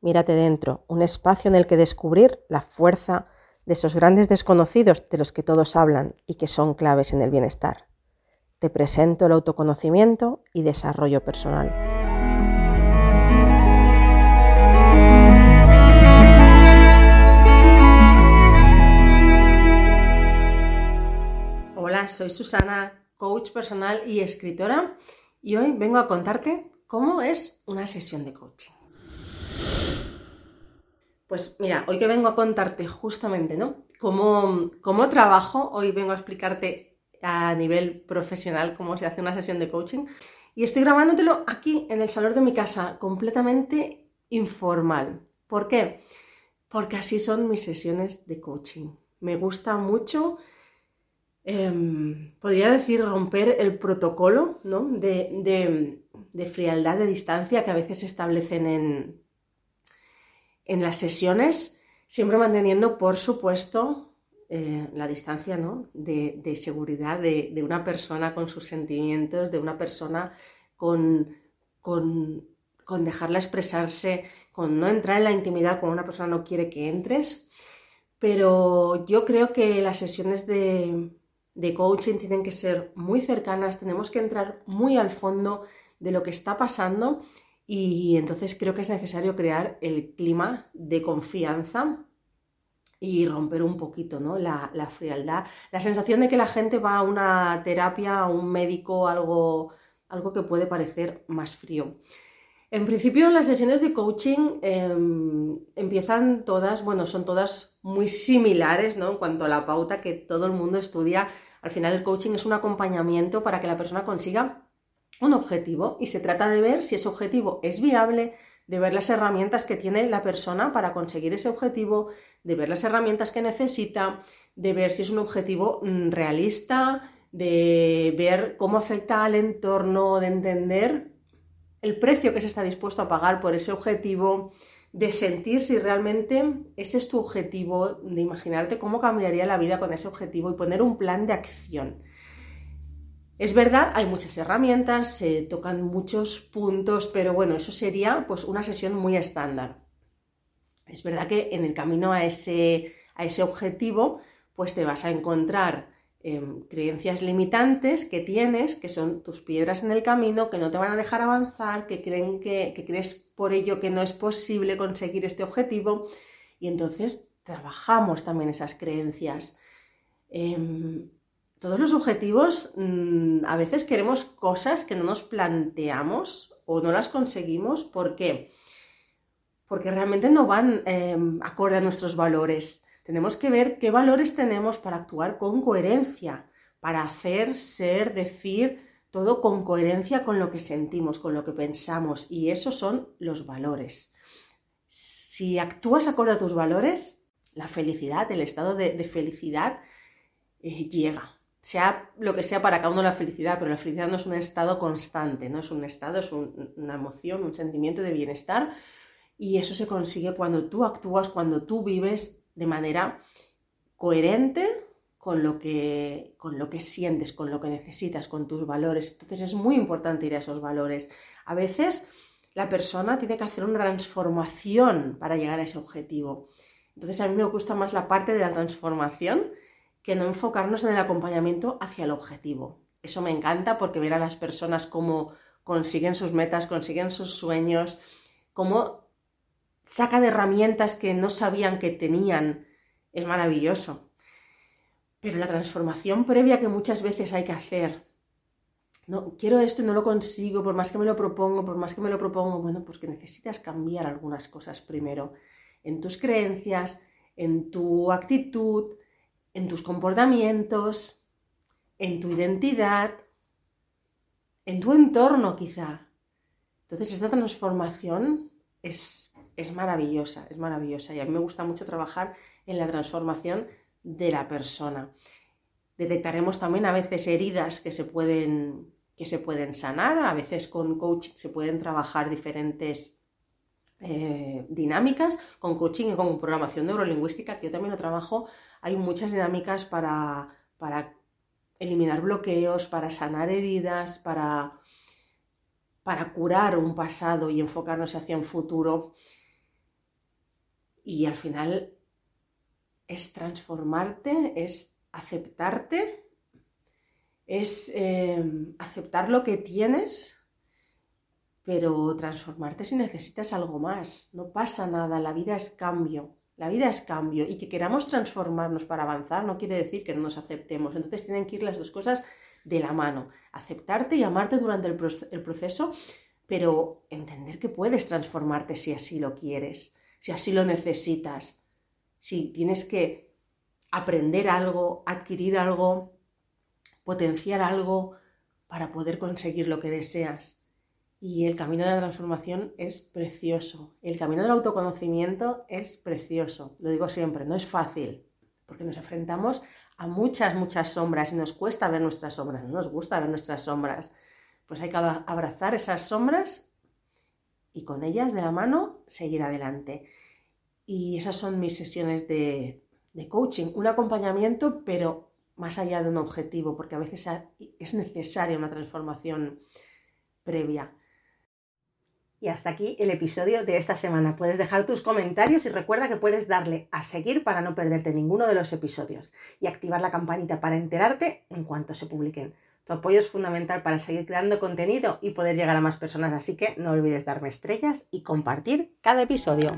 Mírate dentro, un espacio en el que descubrir la fuerza de esos grandes desconocidos de los que todos hablan y que son claves en el bienestar. Te presento el autoconocimiento y desarrollo personal. Hola, soy Susana, coach personal y escritora, y hoy vengo a contarte cómo es una sesión de coaching. Pues mira, hoy que vengo a contarte justamente, ¿no? Cómo, cómo trabajo, hoy vengo a explicarte a nivel profesional cómo se hace una sesión de coaching. Y estoy grabándotelo aquí en el salón de mi casa, completamente informal. ¿Por qué? Porque así son mis sesiones de coaching. Me gusta mucho, em, podría decir, romper el protocolo ¿no? de, de, de frialdad, de distancia que a veces se establecen en, en las sesiones, siempre manteniendo, por supuesto, eh, la distancia ¿no? de, seguridad de, una persona con sus sentimientos, de una persona con, con, dejarla expresarse, con no entrar en la intimidad cuando una persona no quiere que entres. Pero yo creo que las sesiones de, de coaching tienen que ser muy cercanas, tenemos que entrar muy al fondo de lo que está pasando y entonces creo que es necesario crear el clima de confianza y romper un poquito ¿no? la, frialdad, la sensación de que la gente va a una terapia, a un médico, algo, algo que puede parecer más frío. En principio las sesiones de coaching em, empiezan todas, bueno, son todas muy similares ¿no? en cuanto a la pauta que todo el mundo estudia. Al final el coaching es un acompañamiento para que la persona consiga un objetivo y se trata de ver si ese objetivo es viable, de ver las herramientas que tiene la persona para conseguir ese objetivo, de ver las herramientas que necesita, de ver si es un objetivo mm, realista, de ver cómo afecta al entorno, de entender el precio que se está dispuesto a pagar por ese objetivo, de sentir si realmente ese es tu objetivo, de imaginarte cómo cambiaría la vida con ese objetivo y poner un plan de acción. Es verdad, hay muchas herramientas, se tocan muchos puntos, pero bueno, eso sería pues una sesión muy estándar. Es verdad que en el camino a ese, a ese objetivo, pues te vas a encontrar em, creencias limitantes que tienes, que son tus piedras en el camino, que no te van a dejar avanzar, que creen que, crees por ello que no es posible conseguir este objetivo. Y entonces trabajamos también esas creencias. Em, todos los objetivos, mm, a veces queremos cosas que no nos planteamos o no las conseguimos. ¿Por qué? Porque realmente no van em, acorde a nuestros valores. Tenemos que ver qué valores tenemos para actuar con coherencia, para hacer, ser, decir todo con coherencia con lo que sentimos, con lo que pensamos. Y esos son los valores. Si actúas acorde a tus valores, la felicidad, el estado de, felicidad eh, llega sea lo que sea para cada uno la felicidad, pero la felicidad no es un estado constante, no es un estado, es una emoción, un sentimiento de bienestar y eso se consigue cuando tú actúas, cuando tú vives de manera coherente con lo que, con lo que sientes, con lo que necesitas, con tus valores. Entonces es muy importante ir a esos valores. A veces la persona tiene que hacer una transformación para llegar a ese objetivo. Entonces a mí me gusta más la parte de la transformación que no enfocarnos en el acompañamiento hacia el objetivo. Eso me encanta porque ver a las personas cómo consiguen sus metas, consiguen sus sueños, cómo sacan herramientas que no sabían que tenían, es maravilloso. Pero la transformación previa que muchas veces hay que hacer, no, quiero esto y no lo consigo, por más que me lo propongo, por más que me lo propongo, bueno, pues que necesitas cambiar algunas cosas primero, en tus creencias, en tu actitud, en tus comportamientos, en tu identidad, en tu entorno quizá. Entonces esta transformación es, es maravillosa, es maravillosa y a mí me gusta mucho trabajar en la transformación de la persona. Detectaremos también a veces heridas que se pueden, que se pueden sanar, a veces con coaching se pueden trabajar diferentes eh, dinámicas, con coaching y con programación neurolingüística, que yo también lo trabajo hay muchas dinámicas para, para eliminar bloqueos, para sanar heridas, para, para curar un pasado y enfocarnos hacia un futuro. Y al final es transformarte, es aceptarte, es eh, aceptar lo que tienes, pero transformarte si necesitas algo más. No pasa nada, la vida es cambio. La vida es cambio y que queramos transformarnos para avanzar no quiere decir que no nos aceptemos. Entonces tienen que ir las dos cosas de la mano. Aceptarte y amarte durante el, proceso, pero entender que puedes transformarte si así lo quieres, si así lo necesitas, si tienes que aprender algo, adquirir algo, potenciar algo para poder conseguir lo que deseas. Y el camino de la transformación es precioso. El camino del autoconocimiento es precioso. Lo digo siempre, no es fácil, porque nos enfrentamos a muchas, muchas sombras y nos cuesta ver nuestras sombras, no nos gusta ver nuestras sombras. Pues hay que abrazar esas sombras y con ellas de la mano seguir adelante. Y esas son mis sesiones de, de coaching, un acompañamiento, pero más allá de un objetivo, porque a veces es necesaria una transformación previa. Y hasta aquí el episodio de esta semana. Puedes dejar tus comentarios y recuerda que puedes darle a seguir para no perderte ninguno de los episodios y activar la campanita para enterarte en cuanto se publiquen. Tu apoyo es fundamental para seguir creando contenido y poder llegar a más personas, así que no olvides darme estrellas y compartir cada episodio.